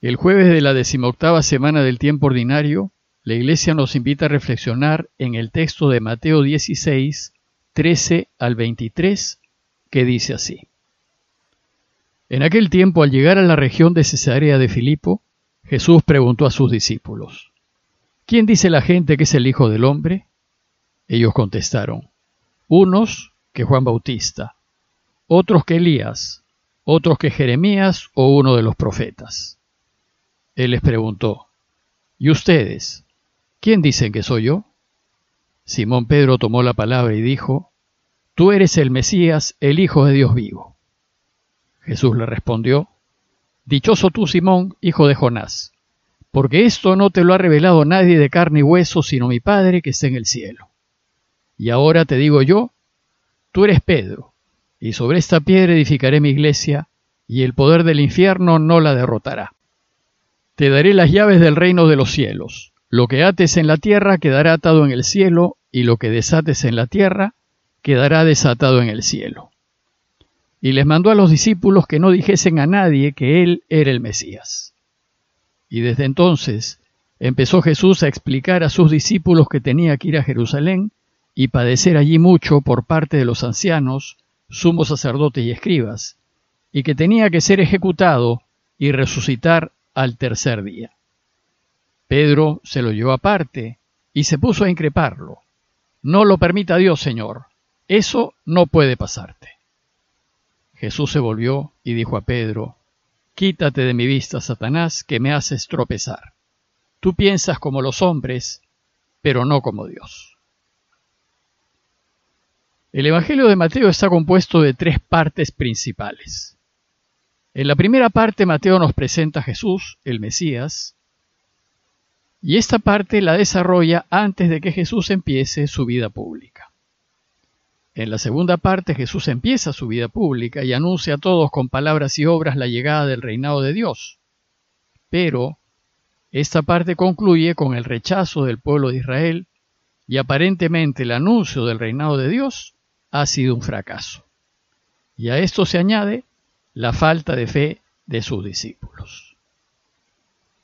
El jueves de la decimoctava semana del tiempo ordinario, la Iglesia nos invita a reflexionar en el texto de Mateo 16, 13 al 23, que dice así. En aquel tiempo, al llegar a la región de Cesarea de Filipo, Jesús preguntó a sus discípulos, ¿Quién dice la gente que es el Hijo del Hombre? Ellos contestaron, unos que Juan Bautista, otros que Elías, otros que Jeremías o uno de los profetas. Él les preguntó, ¿y ustedes? ¿Quién dicen que soy yo? Simón Pedro tomó la palabra y dijo, Tú eres el Mesías, el Hijo de Dios vivo. Jesús le respondió, Dichoso tú, Simón, hijo de Jonás, porque esto no te lo ha revelado nadie de carne y hueso, sino mi Padre que está en el cielo. Y ahora te digo yo, tú eres Pedro, y sobre esta piedra edificaré mi iglesia, y el poder del infierno no la derrotará. Te daré las llaves del reino de los cielos. Lo que ates en la tierra quedará atado en el cielo, y lo que desates en la tierra quedará desatado en el cielo y les mandó a los discípulos que no dijesen a nadie que él era el Mesías. Y desde entonces empezó Jesús a explicar a sus discípulos que tenía que ir a Jerusalén y padecer allí mucho por parte de los ancianos, sumos sacerdotes y escribas, y que tenía que ser ejecutado y resucitar al tercer día. Pedro se lo llevó aparte y se puso a increparlo. No lo permita Dios, Señor. Eso no puede pasarte. Jesús se volvió y dijo a Pedro, Quítate de mi vista, Satanás, que me haces tropezar. Tú piensas como los hombres, pero no como Dios. El Evangelio de Mateo está compuesto de tres partes principales. En la primera parte Mateo nos presenta a Jesús, el Mesías, y esta parte la desarrolla antes de que Jesús empiece su vida pública. En la segunda parte Jesús empieza su vida pública y anuncia a todos con palabras y obras la llegada del reinado de Dios. Pero esta parte concluye con el rechazo del pueblo de Israel y aparentemente el anuncio del reinado de Dios ha sido un fracaso. Y a esto se añade la falta de fe de sus discípulos.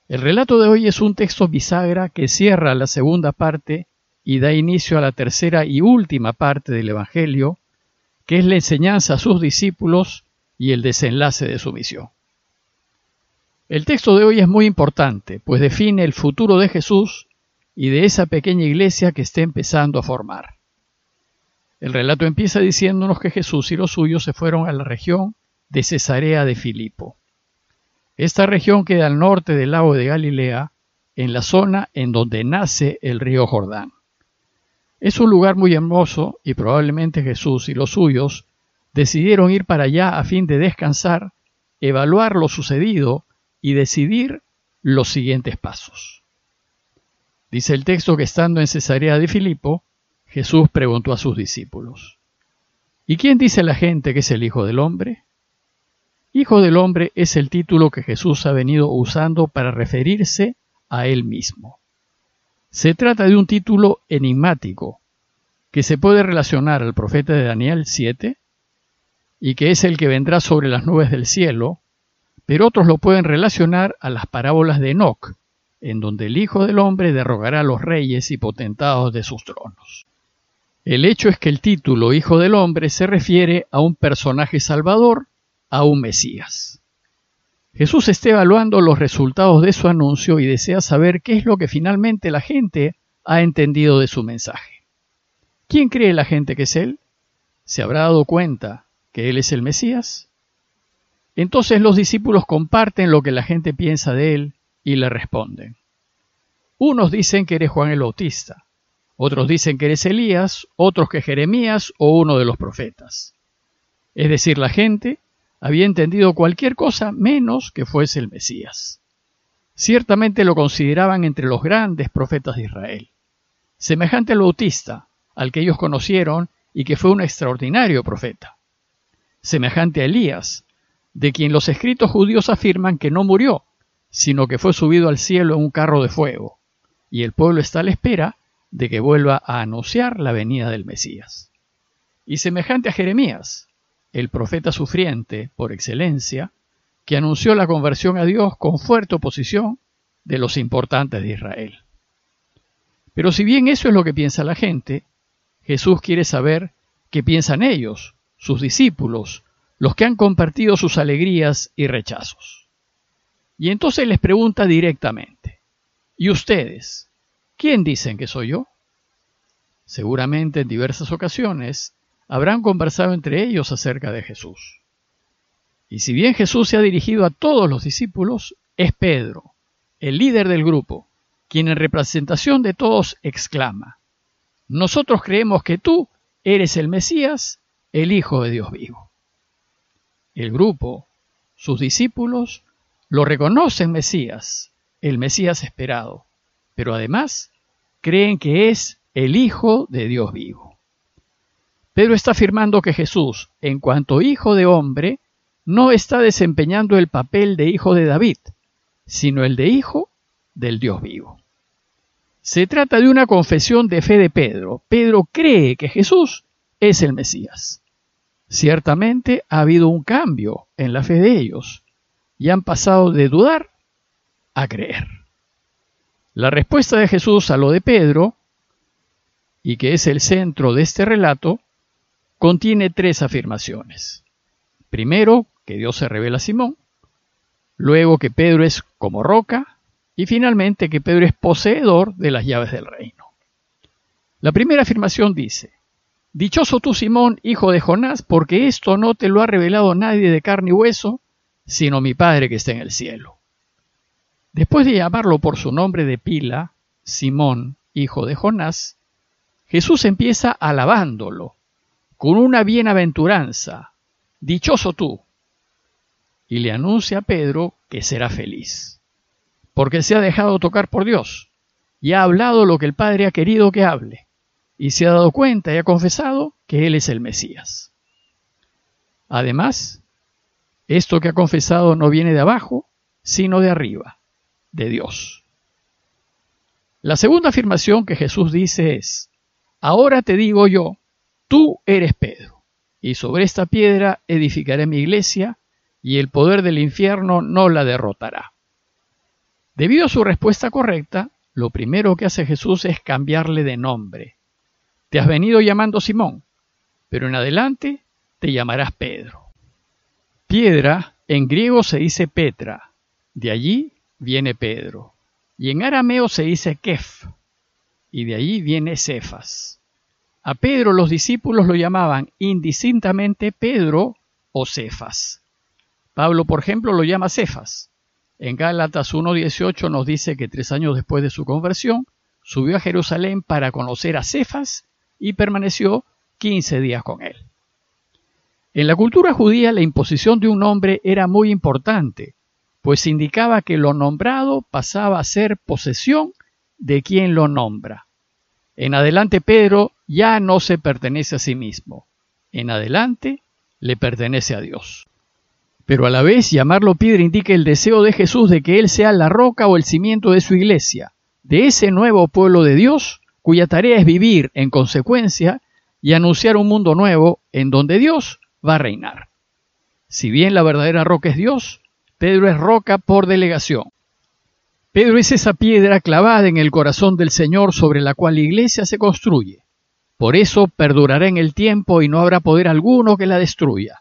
El relato de hoy es un texto bisagra que cierra la segunda parte y da inicio a la tercera y última parte del Evangelio, que es la enseñanza a sus discípulos y el desenlace de su misión. El texto de hoy es muy importante, pues define el futuro de Jesús y de esa pequeña iglesia que está empezando a formar. El relato empieza diciéndonos que Jesús y los suyos se fueron a la región de Cesarea de Filipo. Esta región queda al norte del lago de Galilea, en la zona en donde nace el río Jordán. Es un lugar muy hermoso y probablemente Jesús y los suyos decidieron ir para allá a fin de descansar, evaluar lo sucedido y decidir los siguientes pasos. Dice el texto que estando en Cesarea de Filipo, Jesús preguntó a sus discípulos, ¿Y quién dice la gente que es el Hijo del Hombre? Hijo del Hombre es el título que Jesús ha venido usando para referirse a él mismo. Se trata de un título enigmático que se puede relacionar al profeta de Daniel 7 y que es el que vendrá sobre las nubes del cielo, pero otros lo pueden relacionar a las parábolas de Enoch, en donde el Hijo del Hombre derrogará a los reyes y potentados de sus tronos. El hecho es que el título Hijo del Hombre se refiere a un personaje salvador, a un Mesías. Jesús está evaluando los resultados de su anuncio y desea saber qué es lo que finalmente la gente ha entendido de su mensaje. ¿Quién cree la gente que es Él? ¿Se habrá dado cuenta que Él es el Mesías? Entonces los discípulos comparten lo que la gente piensa de Él y le responden. Unos dicen que eres Juan el Bautista, otros dicen que eres Elías, otros que Jeremías o uno de los profetas. Es decir, la gente había entendido cualquier cosa menos que fuese el Mesías. Ciertamente lo consideraban entre los grandes profetas de Israel, semejante al Bautista, al que ellos conocieron y que fue un extraordinario profeta, semejante a Elías, de quien los escritos judíos afirman que no murió, sino que fue subido al cielo en un carro de fuego, y el pueblo está a la espera de que vuelva a anunciar la venida del Mesías. Y semejante a Jeremías, el profeta sufriente por excelencia, que anunció la conversión a Dios con fuerte oposición de los importantes de Israel. Pero si bien eso es lo que piensa la gente, Jesús quiere saber qué piensan ellos, sus discípulos, los que han compartido sus alegrías y rechazos. Y entonces les pregunta directamente, ¿y ustedes? ¿Quién dicen que soy yo? Seguramente en diversas ocasiones habrán conversado entre ellos acerca de Jesús. Y si bien Jesús se ha dirigido a todos los discípulos, es Pedro, el líder del grupo, quien en representación de todos exclama, Nosotros creemos que tú eres el Mesías, el Hijo de Dios vivo. El grupo, sus discípulos, lo reconocen Mesías, el Mesías esperado, pero además creen que es el Hijo de Dios vivo. Pedro está afirmando que Jesús, en cuanto Hijo de hombre, no está desempeñando el papel de Hijo de David, sino el de Hijo del Dios vivo. Se trata de una confesión de fe de Pedro. Pedro cree que Jesús es el Mesías. Ciertamente ha habido un cambio en la fe de ellos y han pasado de dudar a creer. La respuesta de Jesús a lo de Pedro, y que es el centro de este relato, contiene tres afirmaciones. Primero, que Dios se revela a Simón, luego que Pedro es como roca, y finalmente que Pedro es poseedor de las llaves del reino. La primera afirmación dice, Dichoso tú, Simón, hijo de Jonás, porque esto no te lo ha revelado nadie de carne y hueso, sino mi Padre que está en el cielo. Después de llamarlo por su nombre de pila, Simón, hijo de Jonás, Jesús empieza alabándolo con una bienaventuranza. Dichoso tú. Y le anuncia a Pedro que será feliz, porque se ha dejado tocar por Dios y ha hablado lo que el Padre ha querido que hable y se ha dado cuenta y ha confesado que Él es el Mesías. Además, esto que ha confesado no viene de abajo, sino de arriba, de Dios. La segunda afirmación que Jesús dice es, ahora te digo yo, tú eres Pedro, y sobre esta piedra edificaré mi iglesia, y el poder del infierno no la derrotará. Debido a su respuesta correcta, lo primero que hace Jesús es cambiarle de nombre te has venido llamando Simón, pero en adelante te llamarás Pedro. Piedra en griego se dice Petra, de allí viene Pedro. Y en arameo se dice Kef, y de allí viene Cefas. A Pedro los discípulos lo llamaban indistintamente Pedro o Cefas. Pablo, por ejemplo, lo llama Cefas. En Gálatas 1.18 nos dice que tres años después de su conversión, subió a Jerusalén para conocer a Cefas y permaneció 15 días con él. En la cultura judía la imposición de un nombre era muy importante, pues indicaba que lo nombrado pasaba a ser posesión de quien lo nombra. En adelante Pedro ya no se pertenece a sí mismo, en adelante le pertenece a Dios. Pero a la vez llamarlo piedra indica el deseo de Jesús de que Él sea la roca o el cimiento de su iglesia, de ese nuevo pueblo de Dios cuya tarea es vivir en consecuencia y anunciar un mundo nuevo en donde Dios va a reinar. Si bien la verdadera roca es Dios, Pedro es roca por delegación. Pedro es esa piedra clavada en el corazón del Señor sobre la cual la iglesia se construye. Por eso perdurará en el tiempo y no habrá poder alguno que la destruya.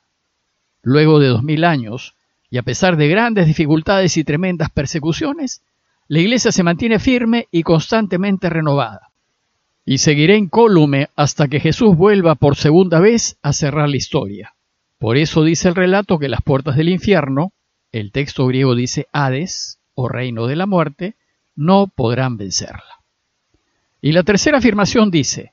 Luego de dos mil años, y a pesar de grandes dificultades y tremendas persecuciones, la iglesia se mantiene firme y constantemente renovada y seguiré incólume hasta que Jesús vuelva por segunda vez a cerrar la historia. Por eso dice el relato que las puertas del infierno, el texto griego dice Hades, o reino de la muerte, no podrán vencerla. Y la tercera afirmación dice,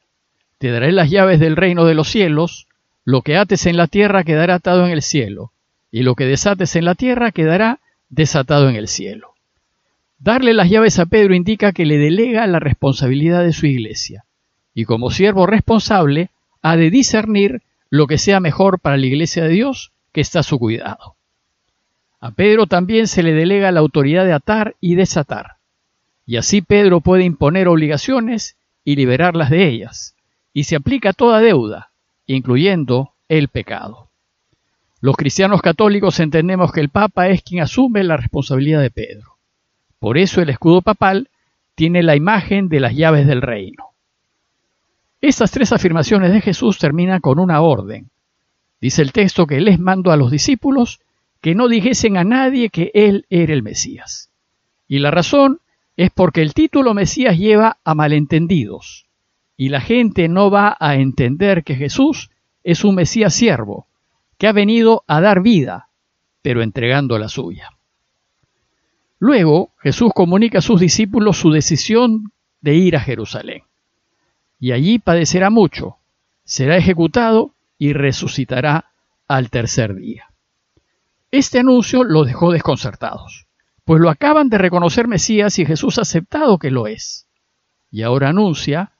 te daré las llaves del reino de los cielos, lo que ates en la tierra quedará atado en el cielo, y lo que desates en la tierra quedará desatado en el cielo. Darle las llaves a Pedro indica que le delega la responsabilidad de su iglesia, y como siervo responsable ha de discernir lo que sea mejor para la iglesia de Dios que está a su cuidado. A Pedro también se le delega la autoridad de atar y desatar, y así Pedro puede imponer obligaciones y liberarlas de ellas, y se aplica toda deuda, incluyendo el pecado. Los cristianos católicos entendemos que el Papa es quien asume la responsabilidad de Pedro. Por eso el escudo papal tiene la imagen de las llaves del reino. Estas tres afirmaciones de Jesús terminan con una orden. Dice el texto que les mandó a los discípulos que no dijesen a nadie que Él era el Mesías. Y la razón es porque el título Mesías lleva a malentendidos, y la gente no va a entender que Jesús es un Mesías siervo, que ha venido a dar vida, pero entregando la suya. Luego Jesús comunica a sus discípulos su decisión de ir a Jerusalén y allí padecerá mucho, será ejecutado y resucitará al tercer día. Este anuncio los dejó desconcertados, pues lo acaban de reconocer Mesías y Jesús ha aceptado que lo es, y ahora anuncia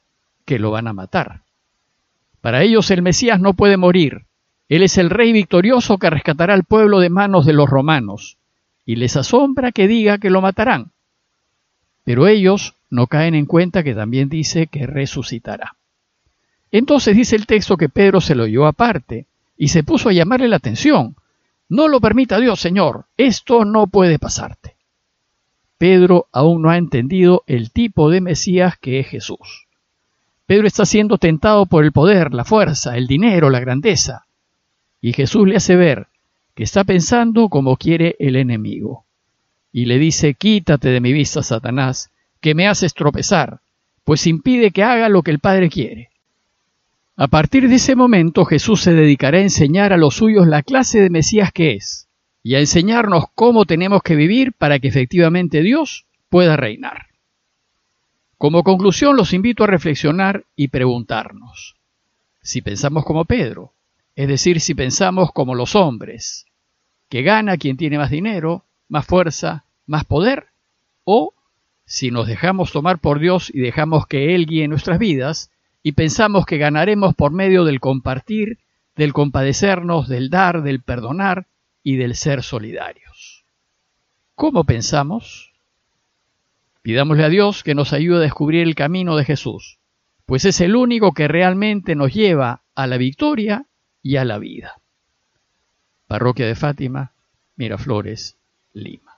que lo van a matar. Para ellos el Mesías no puede morir, Él es el rey victorioso que rescatará al pueblo de manos de los romanos, y les asombra que diga que lo matarán. Pero ellos no caen en cuenta que también dice que resucitará. Entonces dice el texto que Pedro se lo oyó aparte y se puso a llamarle la atención. No lo permita Dios, Señor, esto no puede pasarte. Pedro aún no ha entendido el tipo de Mesías que es Jesús. Pedro está siendo tentado por el poder, la fuerza, el dinero, la grandeza. Y Jesús le hace ver que está pensando como quiere el enemigo. Y le dice, quítate de mi vista, Satanás, que me haces tropezar, pues impide que haga lo que el Padre quiere. A partir de ese momento Jesús se dedicará a enseñar a los suyos la clase de Mesías que es, y a enseñarnos cómo tenemos que vivir para que efectivamente Dios pueda reinar. Como conclusión los invito a reflexionar y preguntarnos, si pensamos como Pedro, es decir, si pensamos como los hombres, que gana quien tiene más dinero, más fuerza, más poder, o si nos dejamos tomar por Dios y dejamos que Él guíe nuestras vidas, y pensamos que ganaremos por medio del compartir, del compadecernos, del dar, del perdonar y del ser solidarios. ¿Cómo pensamos? Pidámosle a Dios que nos ayude a descubrir el camino de Jesús, pues es el único que realmente nos lleva a la victoria y a la vida. Parroquia de Fátima, Miraflores, Lima.